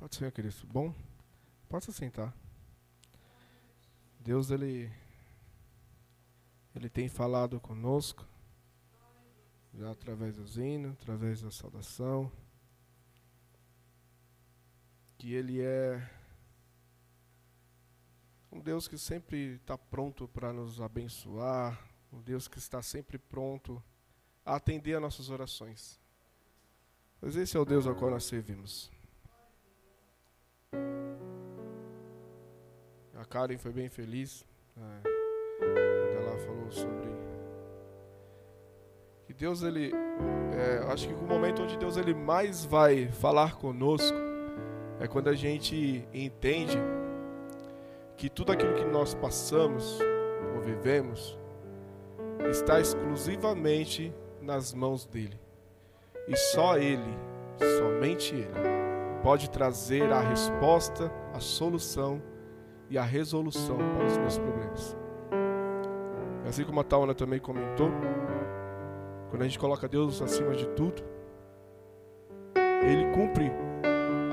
Pode ser, querido. Bom, pode se sentar. Deus, ele, ele tem falado conosco, já através dos hinos, através da saudação, que Ele é um Deus que sempre está pronto para nos abençoar, um Deus que está sempre pronto a atender a nossas orações. Pois esse é o Deus ao qual nós servimos. A Karen foi bem feliz é, quando ela falou sobre que Deus ele, é, acho que o momento onde Deus ele mais vai falar conosco é quando a gente entende que tudo aquilo que nós passamos ou vivemos está exclusivamente nas mãos dele. E só ele, somente ele, pode trazer a resposta, a solução e a resolução para os meus problemas. Assim como a Tauna também comentou, quando a gente coloca Deus acima de tudo, Ele cumpre,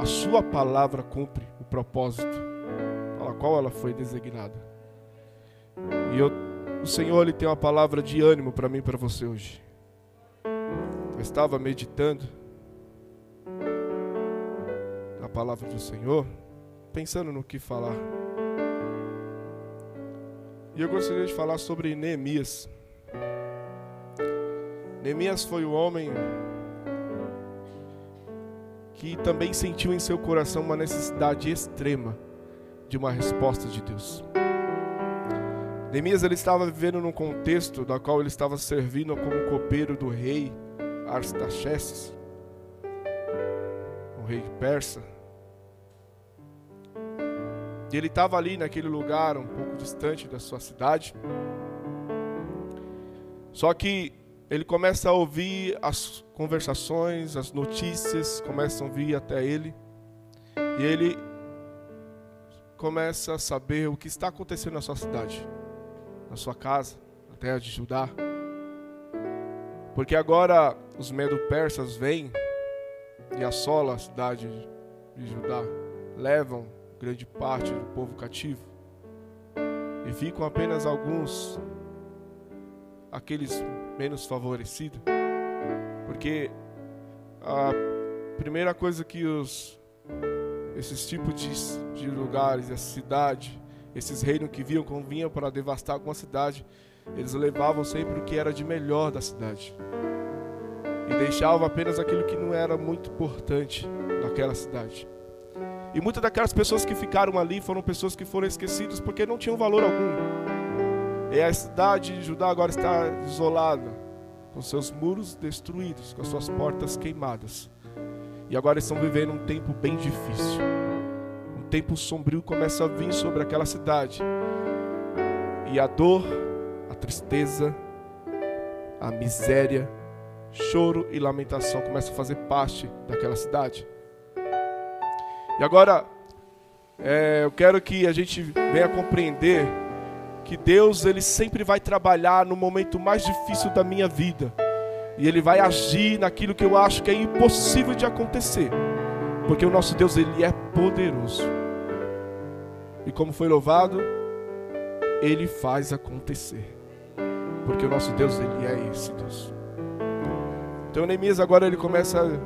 a Sua palavra cumpre o propósito para qual ela foi designada. E eu, o Senhor ele tem uma palavra de ânimo para mim e para você hoje. Eu estava meditando palavra do Senhor, pensando no que falar. E eu gostaria de falar sobre Neemias. Neemias foi o homem que também sentiu em seu coração uma necessidade extrema de uma resposta de Deus. Neemias ele estava vivendo num contexto da qual ele estava servindo como copeiro do rei Artaxerxes, o rei persa. E ele estava ali naquele lugar, um pouco distante da sua cidade. Só que ele começa a ouvir as conversações, as notícias começam a vir até ele. E ele começa a saber o que está acontecendo na sua cidade, na sua casa, na terra de Judá. Porque agora os medo-persas vêm e assolam a cidade de Judá, levam grande parte do povo cativo. E ficam apenas alguns, aqueles menos favorecidos. Porque a primeira coisa que os, esses tipos de, de lugares, essa cidade, esses reinos que vinham, quando vinham para devastar alguma cidade, eles levavam sempre o que era de melhor da cidade. E deixavam apenas aquilo que não era muito importante naquela cidade. E muitas daquelas pessoas que ficaram ali foram pessoas que foram esquecidas porque não tinham valor algum. E a cidade de Judá agora está isolada, com seus muros destruídos, com as suas portas queimadas. E agora estão vivendo um tempo bem difícil. Um tempo sombrio começa a vir sobre aquela cidade. E a dor, a tristeza, a miséria, choro e lamentação começam a fazer parte daquela cidade. E agora, é, eu quero que a gente venha compreender que Deus ele sempre vai trabalhar no momento mais difícil da minha vida. E ele vai agir naquilo que eu acho que é impossível de acontecer. Porque o nosso Deus ele é poderoso. E como foi louvado, ele faz acontecer. Porque o nosso Deus ele é esse Deus. Então Neemias agora ele começa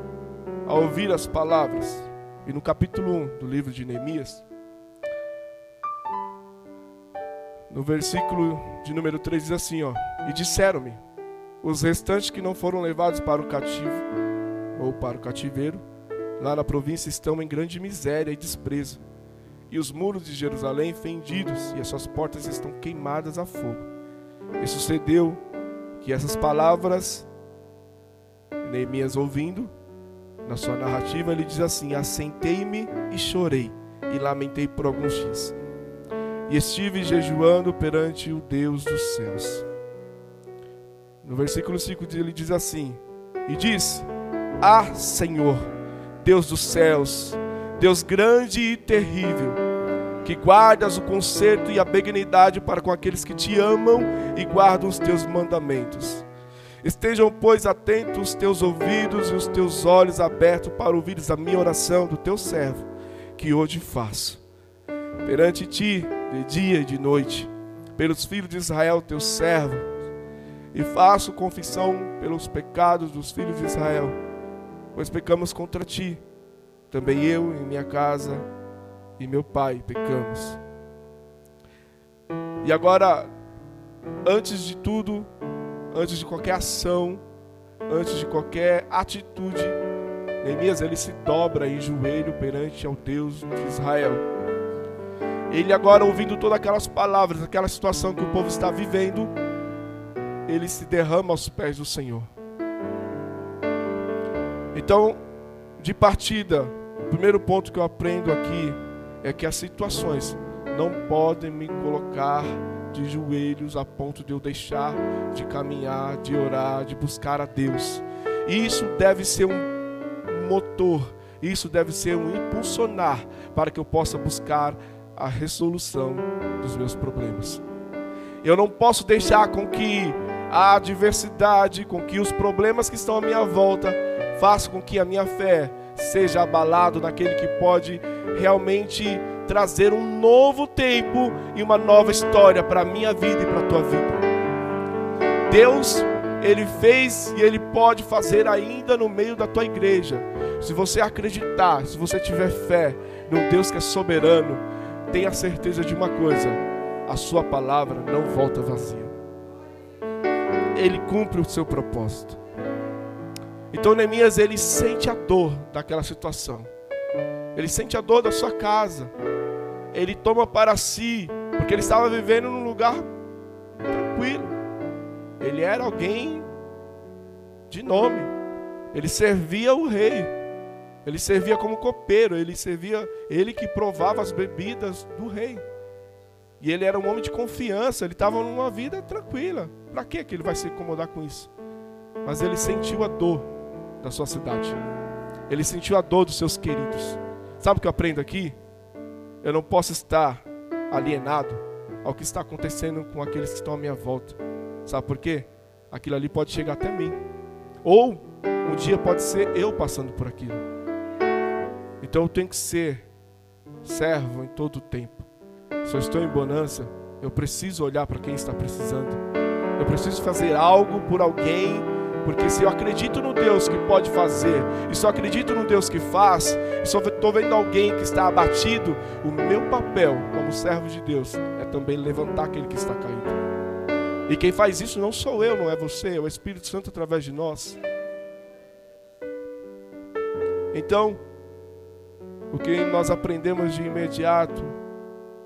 a ouvir as palavras e no capítulo 1 do livro de Neemias, no versículo de número 3 diz assim, ó: "E disseram-me: os restantes que não foram levados para o cativo ou para o cativeiro, lá na província estão em grande miséria e desprezo, e os muros de Jerusalém fendidos e as suas portas estão queimadas a fogo." E sucedeu que essas palavras Neemias ouvindo na sua narrativa, ele diz assim: Assentei-me e chorei, e lamentei por alguns dias. E estive jejuando perante o Deus dos céus. No versículo 5 ele diz assim: E diz: Ah, Senhor, Deus dos céus, Deus grande e terrível, que guardas o conserto e a benignidade para com aqueles que te amam e guardam os teus mandamentos. Estejam, pois, atentos os teus ouvidos e os teus olhos abertos para ouvires a minha oração do teu servo, que hoje faço. Perante ti, de dia e de noite, pelos filhos de Israel, teu servo, e faço confissão pelos pecados dos filhos de Israel, pois pecamos contra ti. Também eu e minha casa e meu pai pecamos. E agora, antes de tudo, antes de qualquer ação, antes de qualquer atitude, Neemias ele se dobra em joelho perante ao Deus de Israel. Ele agora ouvindo todas aquelas palavras, aquela situação que o povo está vivendo, ele se derrama aos pés do Senhor. Então, de partida, o primeiro ponto que eu aprendo aqui é que as situações não podem me colocar de joelhos a ponto de eu deixar de caminhar, de orar, de buscar a Deus. Isso deve ser um motor, isso deve ser um impulsionar para que eu possa buscar a resolução dos meus problemas. Eu não posso deixar com que a adversidade, com que os problemas que estão à minha volta façam com que a minha fé seja abalado naquele que pode realmente trazer um novo tempo e uma nova história para a minha vida e para a tua vida. Deus, Ele fez e Ele pode fazer ainda no meio da tua igreja. Se você acreditar, se você tiver fé num Deus que é soberano, tenha certeza de uma coisa: a Sua palavra não volta vazia ele cumpre o seu propósito. Então Neemias ele sente a dor daquela situação. Ele sente a dor da sua casa. Ele toma para si, porque ele estava vivendo num lugar tranquilo. Ele era alguém de nome. Ele servia o rei. Ele servia como copeiro, ele servia, ele que provava as bebidas do rei. E ele era um homem de confiança, ele estava numa vida tranquila. Para que ele vai se incomodar com isso? Mas ele sentiu a dor da sua cidade. Ele sentiu a dor dos seus queridos. Sabe o que eu aprendo aqui? Eu não posso estar alienado ao que está acontecendo com aqueles que estão à minha volta. Sabe por quê? Aquilo ali pode chegar até mim. Ou um dia pode ser eu passando por aquilo. Então eu tenho que ser servo em todo o tempo. Se eu estou em bonança, eu preciso olhar para quem está precisando. Eu preciso fazer algo por alguém, porque se eu acredito no Deus que pode fazer, e só acredito no Deus que faz, e só estou vendo alguém que está abatido, o meu papel como servo de Deus é também levantar aquele que está caído. E quem faz isso não sou eu, não é você, é o Espírito Santo através de nós. Então, o que nós aprendemos de imediato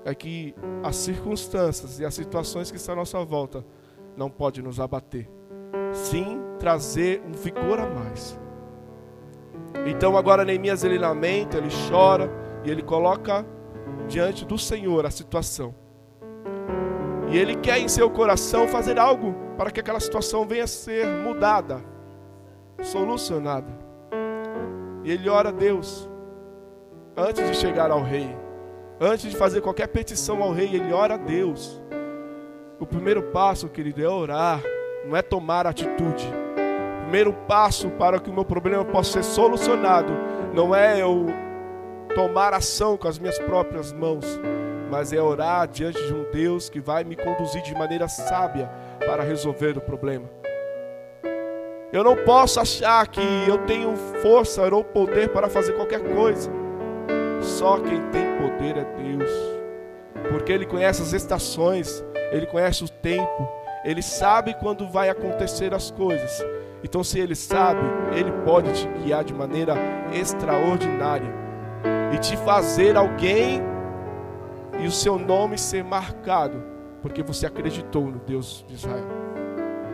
é que as circunstâncias e as situações que estão à nossa volta não podem nos abater. Sim, trazer um vigor a mais. Então agora Neemias ele lamenta, ele chora e ele coloca diante do Senhor a situação. E ele quer em seu coração fazer algo para que aquela situação venha a ser mudada, solucionada. E ele ora a Deus antes de chegar ao rei. Antes de fazer qualquer petição ao rei, ele ora a Deus. O primeiro passo, querido, é orar, não é tomar atitude. Primeiro passo para que o meu problema possa ser solucionado não é eu tomar ação com as minhas próprias mãos, mas é orar diante de um Deus que vai me conduzir de maneira sábia para resolver o problema. Eu não posso achar que eu tenho força ou poder para fazer qualquer coisa. Só quem tem poder é Deus. Porque Ele conhece as estações, Ele conhece o tempo, Ele sabe quando vai acontecer as coisas. Então, se Ele sabe, Ele pode te guiar de maneira extraordinária e te fazer alguém e o seu nome ser marcado, porque você acreditou no Deus de Israel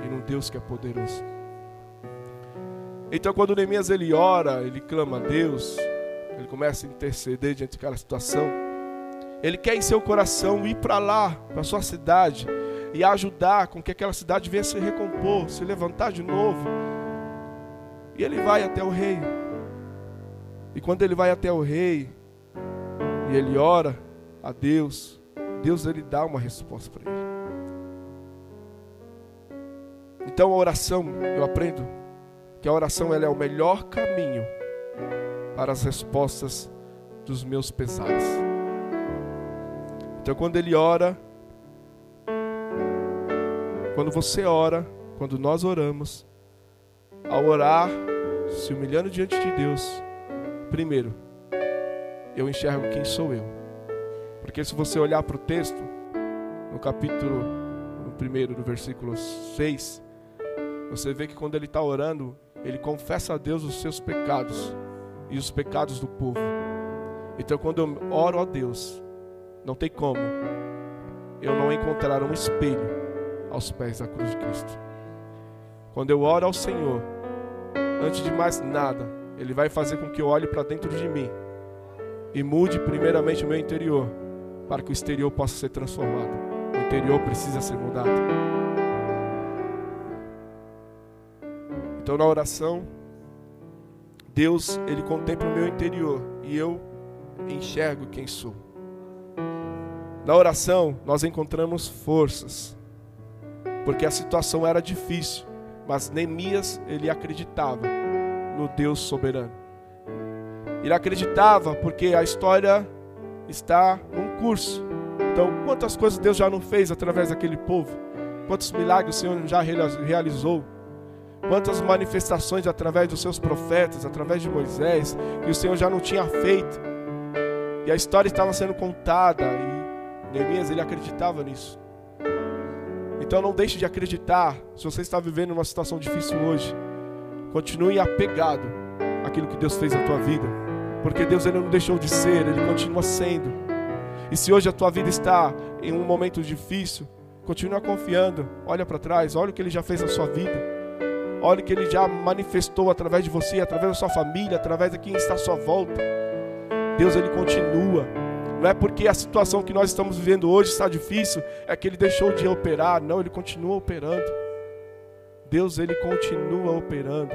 e no Deus que é poderoso. Então, quando Neemias ele ora, ele clama a Deus, ele começa a interceder diante daquela situação. Ele quer em seu coração ir para lá, para sua cidade, e ajudar com que aquela cidade venha se recompor, se levantar de novo. E ele vai até o rei. E quando ele vai até o rei, e ele ora a Deus, Deus ele dá uma resposta para ele. Então a oração, eu aprendo que a oração ela é o melhor caminho para as respostas dos meus pesares. Então, quando ele ora, quando você ora, quando nós oramos, ao orar, se humilhando diante de Deus, primeiro, eu enxergo quem sou eu. Porque se você olhar para o texto, no capítulo, no primeiro, no versículo 6, você vê que quando ele está orando, ele confessa a Deus os seus pecados e os pecados do povo. Então, quando eu oro a Deus, não tem como eu não encontrar um espelho aos pés da cruz de Cristo. Quando eu oro ao Senhor, antes de mais nada, Ele vai fazer com que eu olhe para dentro de mim e mude primeiramente o meu interior, para que o exterior possa ser transformado. O interior precisa ser mudado. Então, na oração, Deus, Ele contempla o meu interior e eu enxergo quem sou. Na oração, nós encontramos forças, porque a situação era difícil, mas Neemias, ele acreditava no Deus soberano. Ele acreditava porque a história está num curso. Então, quantas coisas Deus já não fez através daquele povo? Quantos milagres o Senhor já realizou? Quantas manifestações através dos seus profetas, através de Moisés, que o Senhor já não tinha feito? E a história estava sendo contada e Neemias ele acreditava nisso. Então não deixe de acreditar. Se você está vivendo uma situação difícil hoje, continue apegado àquilo que Deus fez na tua vida. Porque Deus ele não deixou de ser, ele continua sendo. E se hoje a tua vida está em um momento difícil, continue confiando. Olha para trás, olha o que ele já fez na sua vida. Olha o que ele já manifestou através de você, através da sua família, através de quem está à sua volta. Deus ele continua. Não é porque a situação que nós estamos vivendo hoje está difícil, é que ele deixou de operar. Não, ele continua operando. Deus, ele continua operando.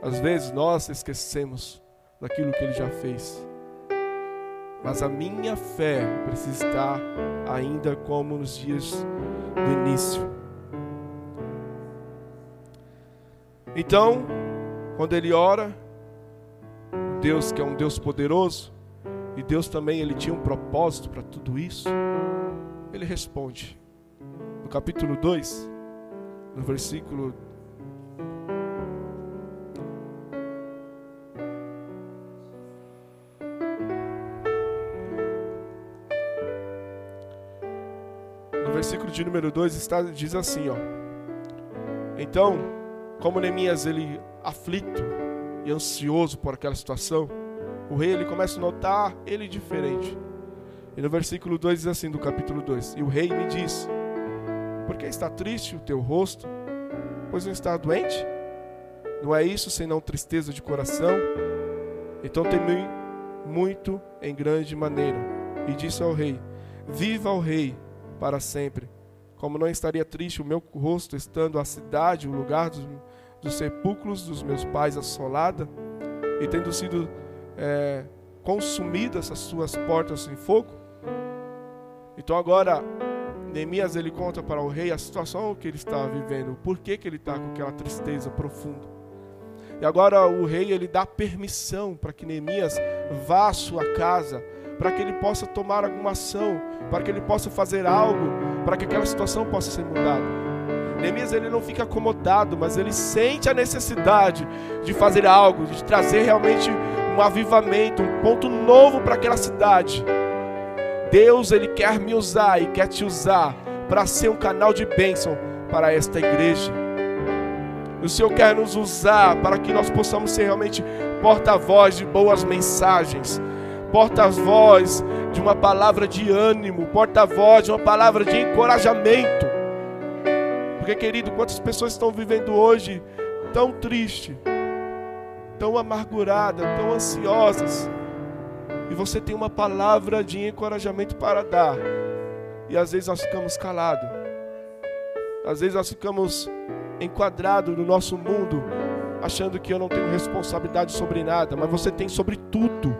Às vezes nós esquecemos daquilo que ele já fez. Mas a minha fé precisa estar ainda como nos dias do início. Então, quando ele ora, Deus que é um Deus poderoso, e Deus também ele tinha um propósito para tudo isso, ele responde. No capítulo 2, no versículo No versículo de número 2 está diz assim, ó. Então, como Neemias ele aflito e ansioso por aquela situação, o rei ele começa a notar ele diferente. E no versículo 2 diz assim, do capítulo 2: E o rei me disse: Por que está triste o teu rosto? Pois não está doente? Não é isso senão tristeza de coração? Então temi muito em grande maneira. E disse ao rei: Viva o rei para sempre. Como não estaria triste o meu rosto estando a cidade, o lugar dos, dos sepulcros dos meus pais assolada, e tendo sido é, consumidas as suas portas em fogo. Então agora Neemias ele conta para o rei a situação que ele está vivendo, o porquê que ele está com aquela tristeza profunda. E agora o rei ele dá permissão para que Neemias vá à sua casa, para que ele possa tomar alguma ação, para que ele possa fazer algo, para que aquela situação possa ser mudada. Neemias ele não fica acomodado, mas ele sente a necessidade de fazer algo, de trazer realmente um avivamento, um ponto novo para aquela cidade. Deus, Ele quer me usar e quer te usar para ser um canal de bênção para esta igreja. O Senhor quer nos usar para que nós possamos ser realmente porta-voz de boas mensagens, porta-voz de uma palavra de ânimo, porta-voz de uma palavra de encorajamento. Porque, querido, quantas pessoas estão vivendo hoje tão triste, tão amarguradas, tão ansiosas, e você tem uma palavra de encorajamento para dar, e às vezes nós ficamos calados, às vezes nós ficamos enquadrados no nosso mundo, achando que eu não tenho responsabilidade sobre nada, mas você tem sobre tudo,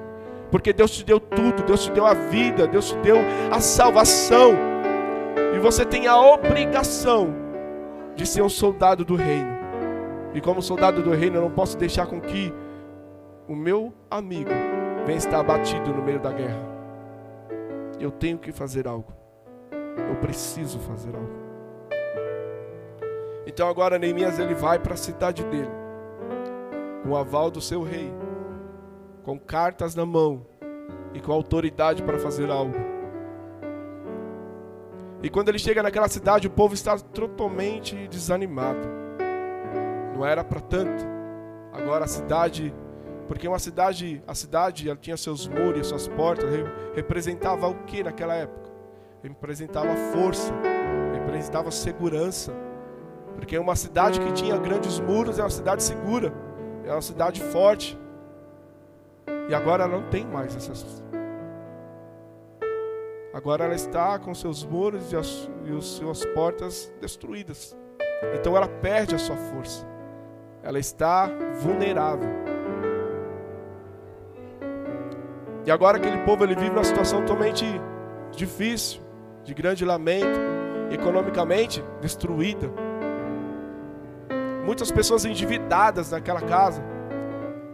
porque Deus te deu tudo, Deus te deu a vida, Deus te deu a salvação, e você tem a obrigação de ser um soldado do reino. E como soldado do reino, eu não posso deixar com que o meu amigo vem estar abatido no meio da guerra. Eu tenho que fazer algo. Eu preciso fazer algo. Então agora Neemias ele vai para a cidade dele, com o aval do seu rei, com cartas na mão e com autoridade para fazer algo. E quando ele chega naquela cidade, o povo está totalmente desanimado. Não era para tanto. Agora a cidade, porque uma cidade, a cidade ela tinha seus muros, suas portas, representava o que naquela época? Representava força, representava segurança. Porque uma cidade que tinha grandes muros é uma cidade segura, é uma cidade forte. E agora não tem mais essas Agora ela está com seus muros e as, e as suas portas destruídas. Então ela perde a sua força. Ela está vulnerável. E agora aquele povo ele vive uma situação totalmente difícil, de grande lamento, economicamente destruída. Muitas pessoas endividadas naquela casa,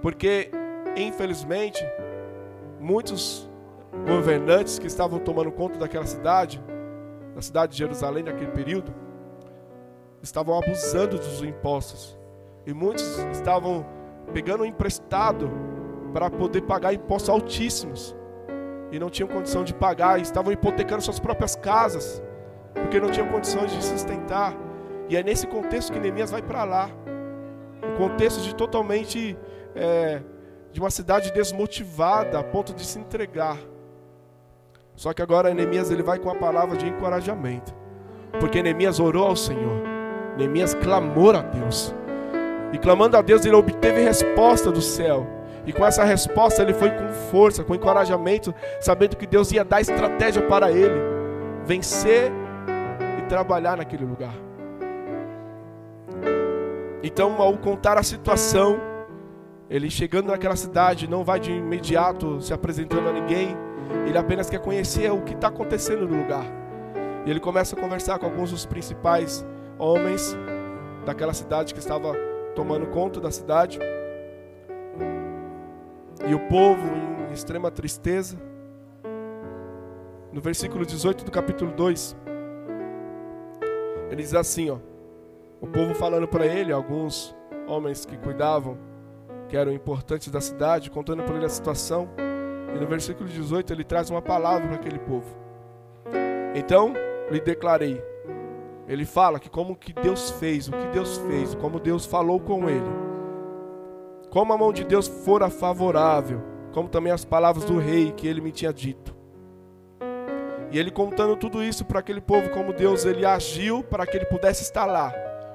porque infelizmente muitos governantes que estavam tomando conta daquela cidade, da cidade de Jerusalém naquele período, estavam abusando dos impostos. E muitos estavam pegando emprestado para poder pagar impostos altíssimos. E não tinham condição de pagar, estavam hipotecando suas próprias casas, porque não tinham condições de sustentar. E é nesse contexto que Neemias vai para lá. Um contexto de totalmente é, de uma cidade desmotivada a ponto de se entregar. Só que agora Neemias ele vai com a palavra de encorajamento. Porque Neemias orou ao Senhor. Neemias clamou a Deus. E clamando a Deus, ele obteve resposta do céu. E com essa resposta ele foi com força, com encorajamento, sabendo que Deus ia dar estratégia para ele vencer e trabalhar naquele lugar. Então, ao contar a situação, ele chegando naquela cidade, não vai de imediato se apresentando a ninguém, ele apenas quer conhecer o que está acontecendo no lugar. E ele começa a conversar com alguns dos principais homens daquela cidade que estava tomando conta da cidade. E o povo em extrema tristeza. No versículo 18 do capítulo 2, ele diz assim, ó: O povo falando para ele, alguns homens que cuidavam, que eram importantes da cidade, contando para ele a situação. E no versículo 18 ele traz uma palavra para aquele povo. Então lhe declarei. Ele fala que como que Deus fez, o que Deus fez, como Deus falou com ele. Como a mão de Deus fora favorável, como também as palavras do rei que ele me tinha dito. E ele contando tudo isso para aquele povo, como Deus ele agiu para que ele pudesse estar lá.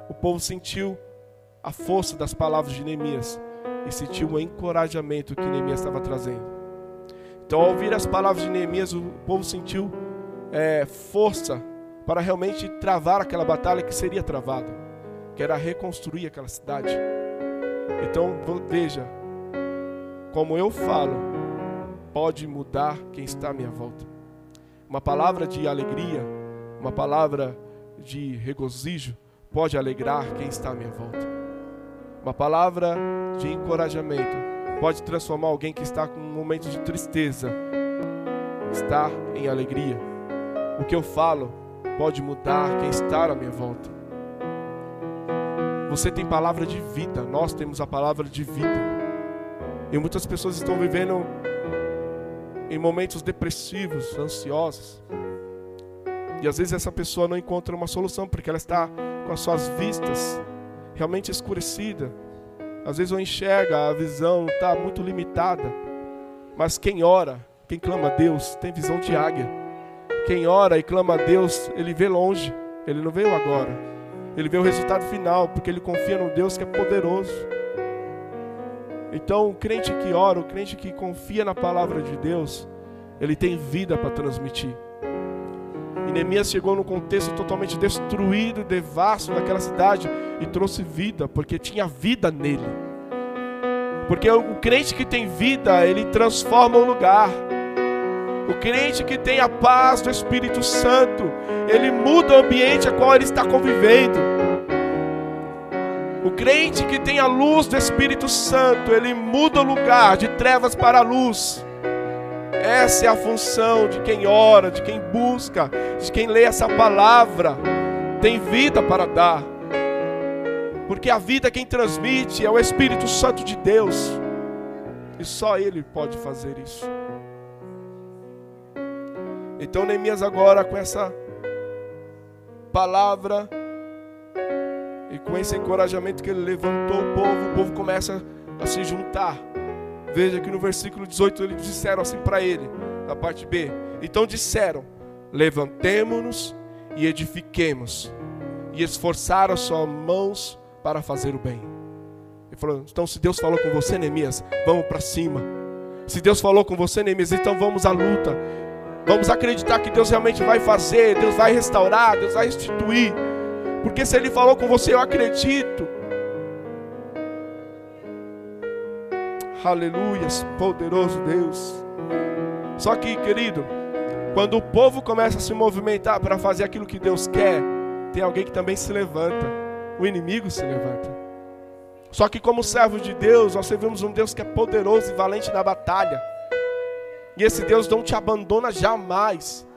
O povo sentiu a força das palavras de Neemias e sentiu o encorajamento que Neemias estava trazendo. Então, ao ouvir as palavras de Neemias, o povo sentiu é, força para realmente travar aquela batalha que seria travada, que era reconstruir aquela cidade. Então, veja, como eu falo, pode mudar quem está à minha volta. Uma palavra de alegria, uma palavra de regozijo, pode alegrar quem está à minha volta. Uma palavra de encorajamento pode transformar alguém que está com um momento de tristeza, está em alegria. O que eu falo pode mudar quem está à minha volta. Você tem palavra de vida, nós temos a palavra de vida. E muitas pessoas estão vivendo em momentos depressivos, ansiosos. E às vezes essa pessoa não encontra uma solução porque ela está com as suas vistas realmente escurecidas às vezes eu enxergo, a visão está muito limitada. Mas quem ora, quem clama a Deus, tem visão de águia. Quem ora e clama a Deus, ele vê longe. Ele não veio agora. Ele vê o resultado final, porque ele confia no Deus que é poderoso. Então, o crente que ora, o crente que confia na palavra de Deus, ele tem vida para transmitir. E Neemias chegou num contexto totalmente destruído, devasto daquela cidade e trouxe vida, porque tinha vida nele. Porque o crente que tem vida, ele transforma o lugar. O crente que tem a paz do Espírito Santo, ele muda o ambiente a qual ele está convivendo. O crente que tem a luz do Espírito Santo, ele muda o lugar de trevas para a luz. Essa é a função de quem ora, de quem busca, de quem lê essa palavra. Tem vida para dar. Porque a vida quem transmite é o Espírito Santo de Deus. E só Ele pode fazer isso. Então Neemias agora com essa palavra e com esse encorajamento que ele levantou o povo, o povo começa a se juntar. Veja que no versículo 18 eles disseram assim para ele, na parte B. Então disseram: Levantemo-nos e edifiquemos, e esforçaram suas mãos para fazer o bem. Ele falou: Então, se Deus falou com você, Neemias, vamos para cima. Se Deus falou com você, Neemias, então vamos à luta. Vamos acreditar que Deus realmente vai fazer, Deus vai restaurar, Deus vai instituir. Porque se Ele falou com você, eu acredito. Aleluia, poderoso Deus. Só que, querido, quando o povo começa a se movimentar para fazer aquilo que Deus quer, tem alguém que também se levanta. O inimigo se levanta. Só que, como servo de Deus, nós servimos um Deus que é poderoso e valente na batalha. E esse Deus não te abandona jamais.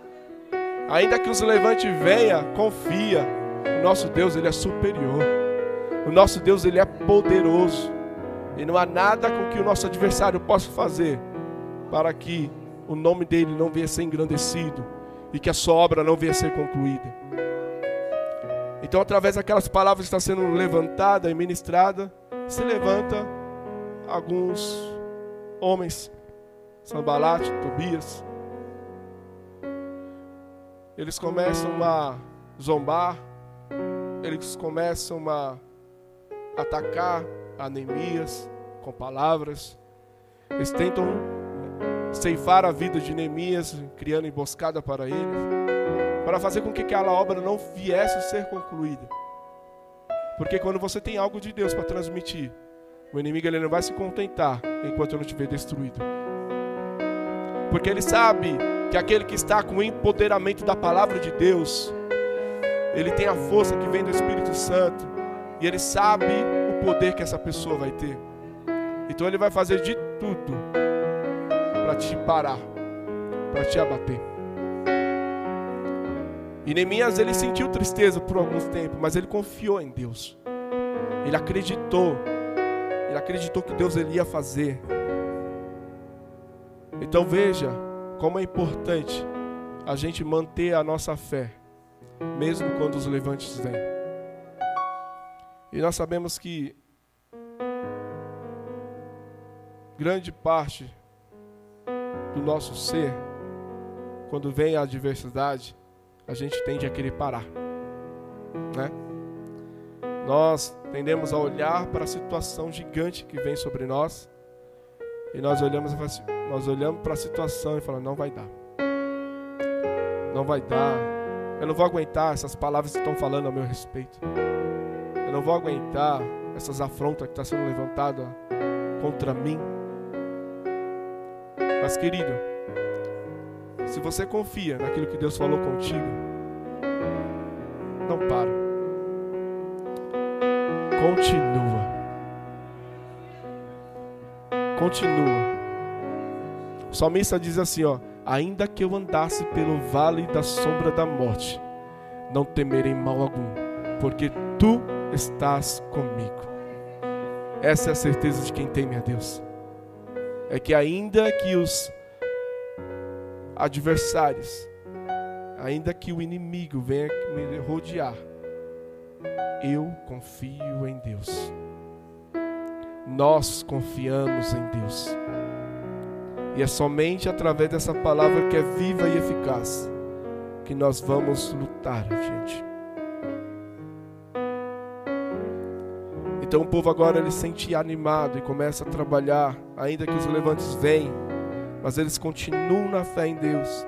Ainda que os levante venha, confia. O nosso Deus, ele é superior. O nosso Deus, ele é poderoso. E não há nada com que o nosso adversário possa fazer para que o nome dele não venha ser engrandecido e que a sua obra não venha a ser concluída. Então, através daquelas palavras que está sendo levantada e ministrada, se levanta alguns homens Sambalate, Tobias. Eles começam a zombar, eles começam a atacar a Neemias com palavras. Eles tentam ceifar a vida de Neemias, criando emboscada para ele, para fazer com que aquela obra não viesse a ser concluída. Porque quando você tem algo de Deus para transmitir, o inimigo ele não vai se contentar enquanto não estiver destruído porque ele sabe que aquele que está com o empoderamento da palavra de Deus, ele tem a força que vem do Espírito Santo, e ele sabe o poder que essa pessoa vai ter. Então ele vai fazer de tudo para te parar, para te abater. E Neemias ele sentiu tristeza por alguns tempos, mas ele confiou em Deus. Ele acreditou. Ele acreditou que Deus ele ia fazer. Então veja como é importante a gente manter a nossa fé, mesmo quando os levantes vêm. E nós sabemos que grande parte do nosso ser, quando vem a adversidade, a gente tende a querer parar, né? Nós tendemos a olhar para a situação gigante que vem sobre nós e nós olhamos e falamos assim, nós olhamos para a situação e falamos: não vai dar. Não vai dar. Eu não vou aguentar essas palavras que estão falando a meu respeito. Eu não vou aguentar essas afrontas que estão tá sendo levantadas contra mim. Mas, querido, se você confia naquilo que Deus falou contigo, não para. Continua. Continua. O salmista diz assim, ó: Ainda que eu andasse pelo vale da sombra da morte, não temerei mal algum, porque tu estás comigo. Essa é a certeza de quem teme a Deus. É que ainda que os adversários, ainda que o inimigo venha me rodear, eu confio em Deus. Nós confiamos em Deus. E é somente através dessa palavra que é viva e eficaz que nós vamos lutar adiante. Então o povo agora ele se sente animado e começa a trabalhar, ainda que os levantes venham, mas eles continuam na fé em Deus.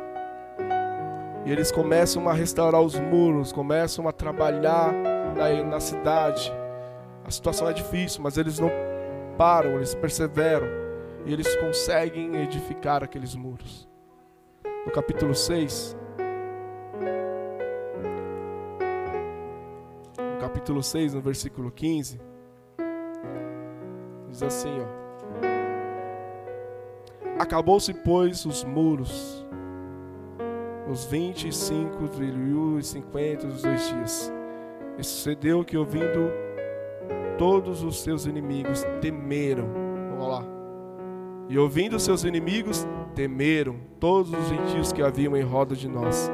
E eles começam a restaurar os muros, começam a trabalhar na, na cidade. A situação é difícil, mas eles não param, eles perseveram e eles conseguem edificar aqueles muros. No capítulo 6, no capítulo 6, no versículo 15, diz assim, ó: Acabou-se, pois, os muros, os vinte e cinco, e cinquenta, os dois dias. E sucedeu que, ouvindo todos os seus inimigos, temeram. Vamos lá. E ouvindo seus inimigos, temeram todos os gentios que haviam em roda de nós.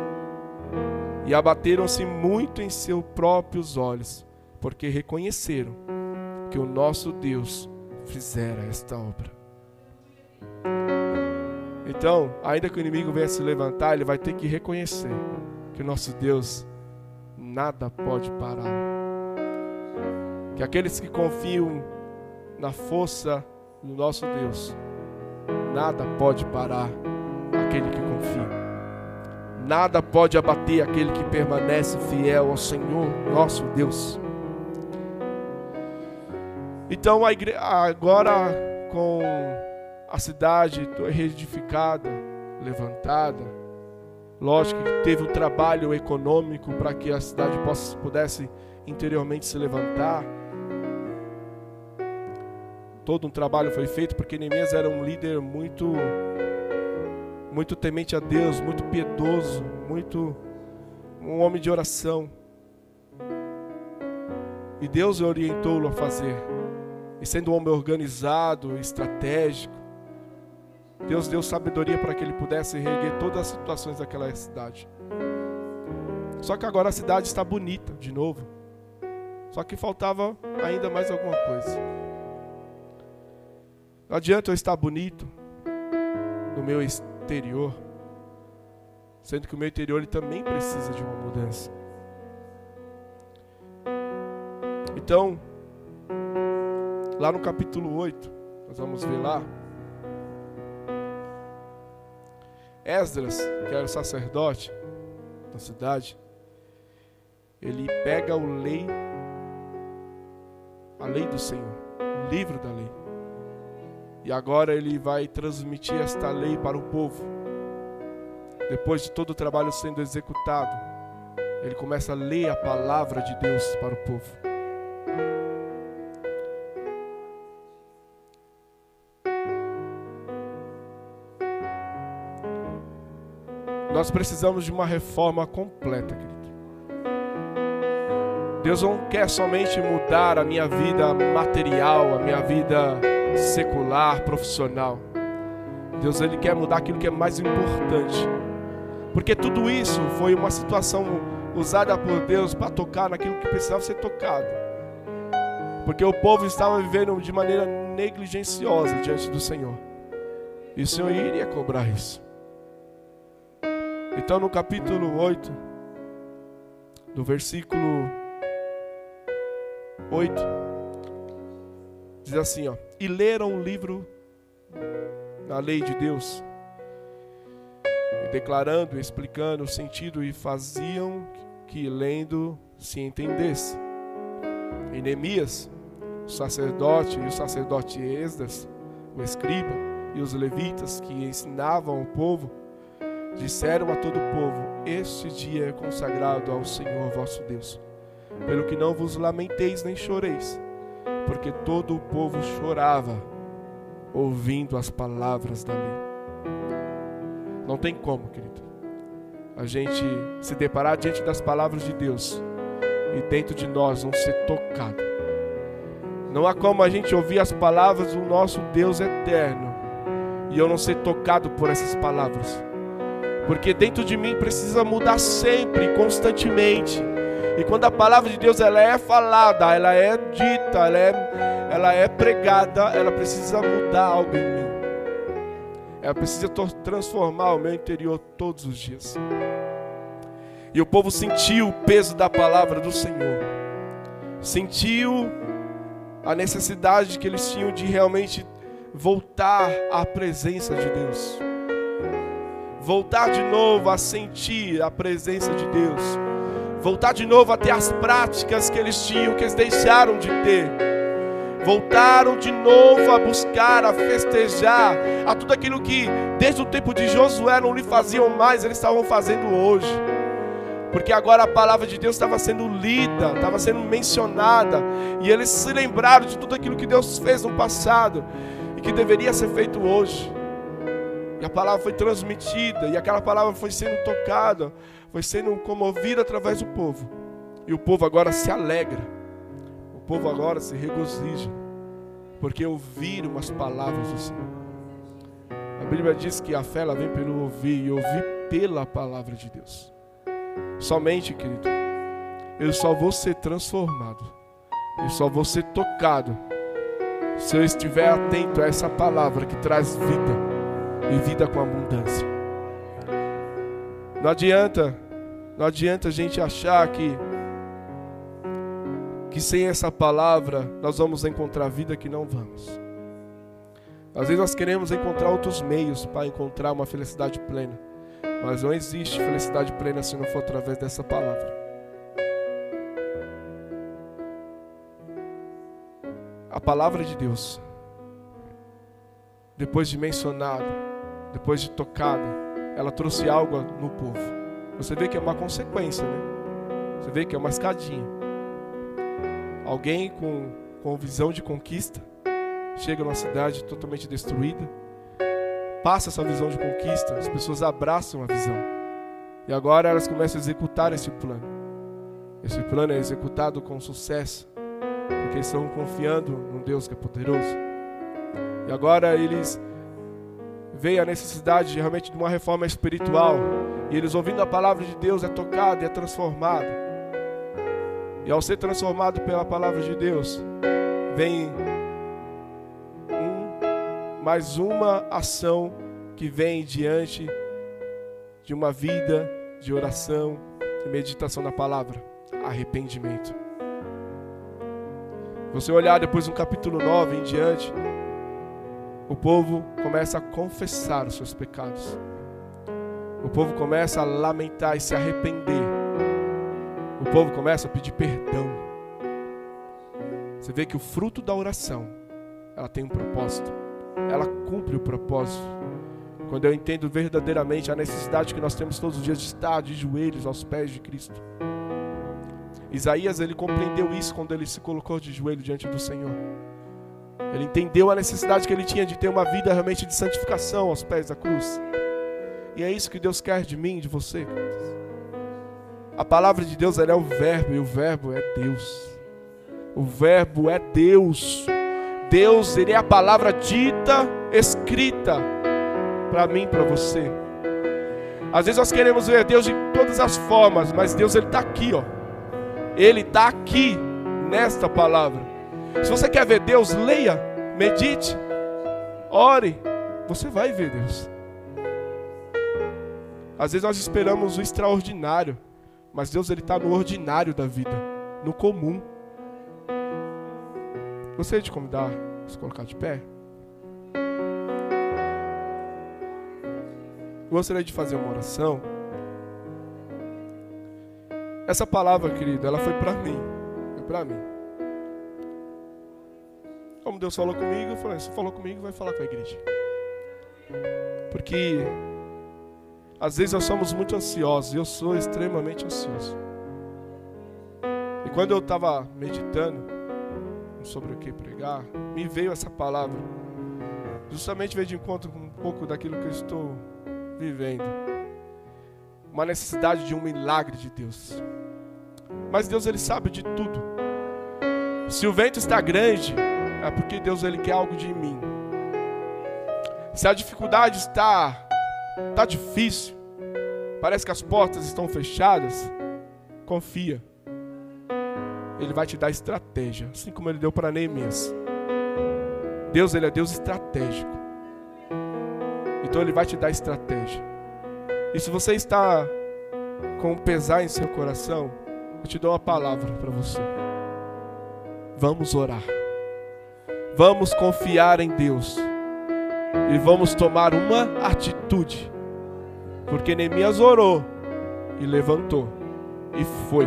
E abateram-se muito em seus próprios olhos, porque reconheceram que o nosso Deus fizera esta obra. Então, ainda que o inimigo venha se levantar, ele vai ter que reconhecer que o nosso Deus nada pode parar. Que aqueles que confiam na força do nosso Deus, nada pode parar aquele que confia. Nada pode abater aquele que permanece fiel ao Senhor, nosso Deus. Então, agora com a cidade reedificada, levantada. Lógico que teve um trabalho econômico para que a cidade pudesse interiormente se levantar. Todo um trabalho foi feito porque Neemias era um líder muito muito temente a Deus, muito piedoso, muito um homem de oração. E Deus orientou-lo a fazer. E sendo um homem organizado, estratégico, Deus deu sabedoria para que ele pudesse reerguer todas as situações daquela cidade. Só que agora a cidade está bonita de novo. Só que faltava ainda mais alguma coisa. Não adianta eu estar bonito no meu exterior, sendo que o meu interior ele também precisa de uma mudança. Então, lá no capítulo 8, nós vamos ver lá, Esdras, que era o sacerdote da cidade, ele pega o lei, a lei do Senhor, o livro da lei. E agora ele vai transmitir esta lei para o povo. Depois de todo o trabalho sendo executado, ele começa a ler a palavra de Deus para o povo. Nós precisamos de uma reforma completa, querido. Deus não quer somente mudar a minha vida material, a minha vida secular, profissional. Deus ele quer mudar aquilo que é mais importante. Porque tudo isso foi uma situação usada por Deus para tocar naquilo que precisava ser tocado. Porque o povo estava vivendo de maneira negligenciosa diante do Senhor. E o Senhor iria cobrar isso. Então, no capítulo 8, do versículo 8, diz assim: ó, E leram o livro na lei de Deus, e declarando, explicando o sentido, e faziam que lendo se entendesse. E Neemias, o sacerdote, e o sacerdote Esdras, o escriba, e os levitas que ensinavam o povo, disseram a todo o povo: Este dia é consagrado ao Senhor vosso Deus. Pelo que não vos lamenteis nem choreis, porque todo o povo chorava, ouvindo as palavras da lei. Não tem como, querido, a gente se deparar diante das palavras de Deus e dentro de nós não ser tocado. Não há como a gente ouvir as palavras do nosso Deus eterno e eu não ser tocado por essas palavras. Porque dentro de mim precisa mudar sempre, constantemente. E quando a palavra de Deus ela é falada, ela é dita, ela é, ela é pregada, ela precisa mudar algo em mim. Ela precisa transformar o meu interior todos os dias. E o povo sentiu o peso da palavra do Senhor. Sentiu a necessidade que eles tinham de realmente voltar à presença de Deus voltar de novo a sentir a presença de Deus, voltar de novo a ter as práticas que eles tinham, que eles deixaram de ter. Voltaram de novo a buscar, a festejar, a tudo aquilo que desde o tempo de Josué não lhe faziam mais, eles estavam fazendo hoje. Porque agora a palavra de Deus estava sendo lida, estava sendo mencionada, e eles se lembraram de tudo aquilo que Deus fez no passado e que deveria ser feito hoje. E a palavra foi transmitida, e aquela palavra foi sendo tocada, foi sendo comovida através do povo. E o povo agora se alegra. O povo agora se regozija. Porque ouviram as palavras do Senhor. A Bíblia diz que a fé ela vem pelo ouvir e ouvir pela palavra de Deus. Somente, querido, eu só vou ser transformado, eu só vou ser tocado se eu estiver atento a essa palavra que traz vida e vida com abundância. Não adianta, não adianta a gente achar que que sem essa palavra nós vamos encontrar vida que não vamos. Às vezes nós queremos encontrar outros meios para encontrar uma felicidade plena, mas não existe felicidade plena se não for através dessa palavra. A palavra de Deus, depois de mencionada, depois de tocada, ela trouxe algo no povo. Você vê que é uma consequência, né? Você vê que é uma escadinha. Alguém com, com visão de conquista chega numa cidade totalmente destruída, passa essa visão de conquista, as pessoas abraçam a visão. E agora elas começam a executar esse plano. Esse plano é executado com sucesso, porque estão confiando num Deus que é poderoso. E agora eles veem a necessidade de, realmente de uma reforma espiritual. E eles ouvindo a palavra de Deus é tocado e é transformado. E ao ser transformado pela palavra de Deus, vem mais uma ação que vem diante de uma vida de oração e meditação da palavra: arrependimento. Você olhar depois no capítulo 9 em diante, o povo começa a confessar os seus pecados. O povo começa a lamentar e se arrepender. O povo começa a pedir perdão. Você vê que o fruto da oração, ela tem um propósito ela cumpre o propósito. Quando eu entendo verdadeiramente a necessidade que nós temos todos os dias de estar de joelhos aos pés de Cristo. Isaías ele compreendeu isso quando ele se colocou de joelho diante do Senhor. Ele entendeu a necessidade que ele tinha de ter uma vida realmente de santificação aos pés da cruz. E é isso que Deus quer de mim, de você. A palavra de Deus é o verbo e o verbo é Deus. O verbo é Deus. Deus, Ele é a palavra dita, escrita para mim, para você. Às vezes nós queremos ver Deus de todas as formas, mas Deus Ele está aqui, ó. Ele está aqui nesta palavra. Se você quer ver Deus, leia, medite, ore, você vai ver Deus. Às vezes nós esperamos o extraordinário, mas Deus ele está no ordinário da vida, no comum. Gostaria de convidar se colocar de pé. Gostaria de fazer uma oração. Essa palavra, querida, ela foi para mim. Foi para mim. Deus falou comigo, eu falei, se falou comigo, vai falar com a igreja. Porque às vezes nós somos muito ansiosos, eu sou extremamente ansioso. E quando eu estava meditando, sobre o que pregar, me veio essa palavra. Justamente veio de encontro com um pouco daquilo que eu estou vivendo. Uma necessidade de um milagre de Deus. Mas Deus ele sabe de tudo. Se o vento está grande, é porque Deus ele quer algo de mim. Se a dificuldade está está difícil, parece que as portas estão fechadas, confia. Ele vai te dar estratégia, assim como ele deu para Neemias. Deus, ele é Deus estratégico. Então ele vai te dar estratégia. E se você está com pesar em seu coração, eu te dou uma palavra para você. Vamos orar. Vamos confiar em Deus. E vamos tomar uma atitude. Porque Neemias orou e levantou e foi.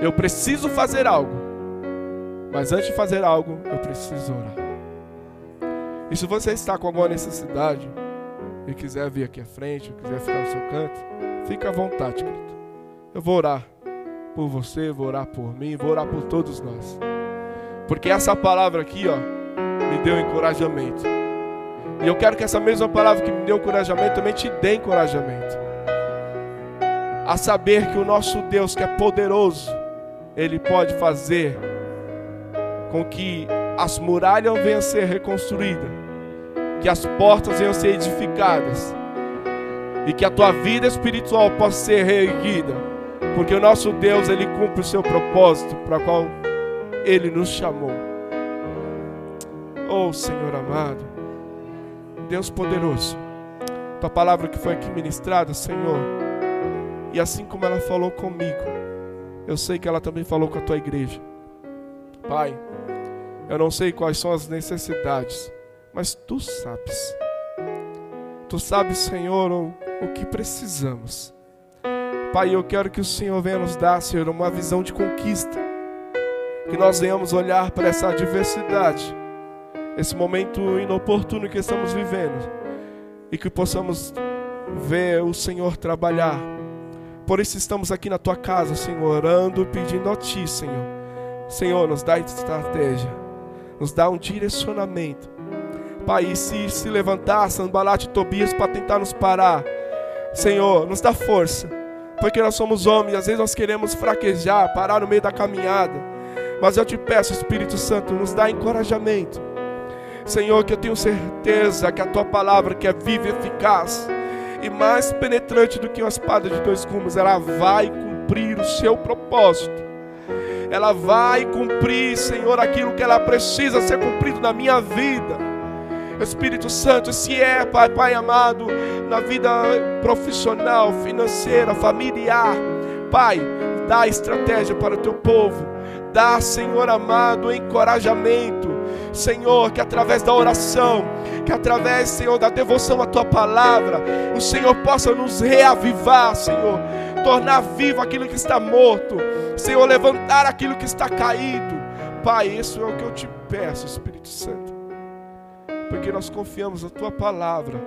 Eu preciso fazer algo. Mas antes de fazer algo, eu preciso orar. E se você está com alguma necessidade e quiser vir aqui à frente, quiser ficar no seu canto, fique à vontade, querido. Eu vou orar por você, vou orar por mim, vou orar por todos nós. Porque essa palavra aqui, ó, me deu encorajamento. E eu quero que essa mesma palavra que me deu encorajamento também te dê encorajamento. A saber que o nosso Deus, que é poderoso, Ele pode fazer com que as muralhas venham a ser reconstruídas, que as portas venham a ser edificadas e que a tua vida espiritual possa ser reerguida, porque o nosso Deus ele cumpre o seu propósito para qual ele nos chamou. Oh Senhor amado, Deus poderoso, tua palavra que foi aqui ministrada, Senhor, e assim como ela falou comigo, eu sei que ela também falou com a tua igreja. Pai, eu não sei quais são as necessidades, mas tu sabes. Tu sabes, Senhor, o, o que precisamos. Pai, eu quero que o Senhor venha nos dar, Senhor, uma visão de conquista. Que nós venhamos olhar para essa adversidade, esse momento inoportuno que estamos vivendo, e que possamos ver o Senhor trabalhar. Por isso estamos aqui na tua casa, Senhor, orando, pedindo a Ti, Senhor. Senhor, nos dá estratégia, nos dá um direcionamento Pai, se se levantar Sambalat e Tobias para tentar nos parar, Senhor, nos dá força, porque nós somos homens, às vezes nós queremos fraquejar, parar no meio da caminhada, mas eu te peço, Espírito Santo, nos dá encorajamento, Senhor, que eu tenho certeza que a tua palavra, que é viva e eficaz, e mais penetrante do que uma espada de dois gumes, ela vai cumprir o seu propósito. Ela vai cumprir, Senhor, aquilo que ela precisa ser cumprido na minha vida. Espírito Santo, se é, Pai, Pai amado, na vida profissional, financeira, familiar, Pai, dá estratégia para o teu povo, dá, Senhor amado, encorajamento, Senhor, que através da oração, que através, Senhor, da devoção à tua palavra, o Senhor possa nos reavivar, Senhor, tornar vivo aquilo que está morto, Senhor, levantar aquilo que está caído. Pai, isso é o que eu te peço, Espírito Santo porque nós confiamos na tua palavra,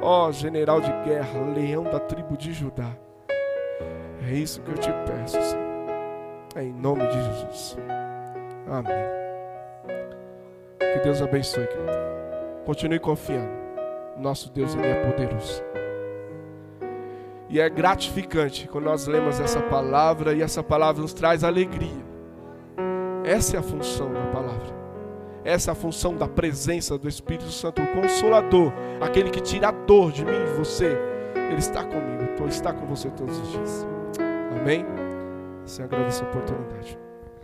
ó general de guerra, leão da tribo de Judá. É isso que eu te peço, Senhor. É em nome de Jesus. Amém. Que Deus abençoe, querido. Continue confiando. Nosso Deus, Ele é poderoso. E é gratificante quando nós lemos essa palavra e essa palavra nos traz alegria. Essa é a função da palavra. Essa é a função da presença do Espírito Santo, o Consolador, aquele que tira a dor de mim e você. Ele está comigo, está com você todos os dias. Amém? Senhor, agradeço a oportunidade.